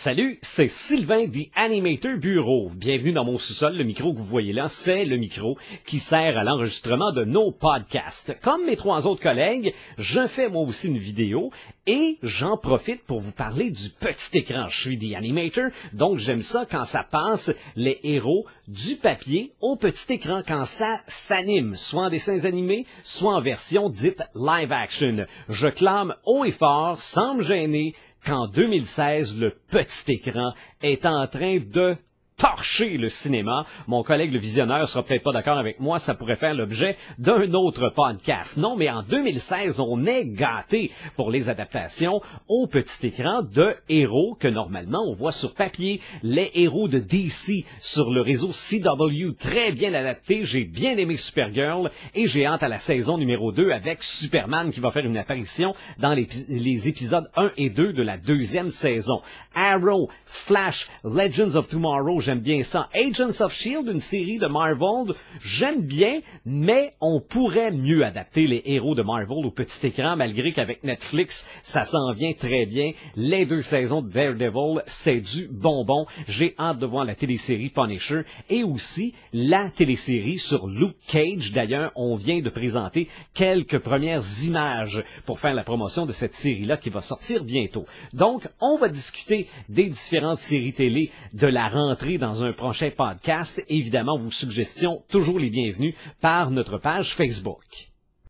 Salut, c'est Sylvain The Animator Bureau. Bienvenue dans mon sous-sol. Le micro que vous voyez là, c'est le micro qui sert à l'enregistrement de nos podcasts. Comme mes trois autres collègues, je fais moi aussi une vidéo et j'en profite pour vous parler du petit écran. Je suis The Animator, donc j'aime ça quand ça passe les héros du papier au petit écran, quand ça s'anime, soit en dessins animés, soit en version dite live action. Je clame haut et fort, sans me gêner, qu'en 2016, le petit écran est en train de torcher le cinéma. Mon collègue le visionneur sera peut-être pas d'accord avec moi, ça pourrait faire l'objet d'un autre podcast. Non, mais en 2016, on est gâté pour les adaptations au petit écran de héros que normalement on voit sur papier. Les héros de DC sur le réseau CW, très bien adaptés. J'ai bien aimé Supergirl et j'ai hâte à la saison numéro 2 avec Superman qui va faire une apparition dans les épisodes 1 et 2 de la deuxième saison. Arrow, Flash, Legends of Tomorrow, j'aime bien ça. Agents of Shield, une série de Marvel, j'aime bien, mais on pourrait mieux adapter les héros de Marvel au petit écran, malgré qu'avec Netflix, ça s'en vient très bien. Les deux saisons de Daredevil, c'est du bonbon. J'ai hâte de voir la télésérie Punisher et aussi la télésérie sur Luke Cage. D'ailleurs, on vient de présenter quelques premières images pour faire la promotion de cette série-là qui va sortir bientôt. Donc, on va discuter des différentes séries télé de la rentrée dans un prochain podcast. Évidemment, vos suggestions, toujours les bienvenues par notre page Facebook.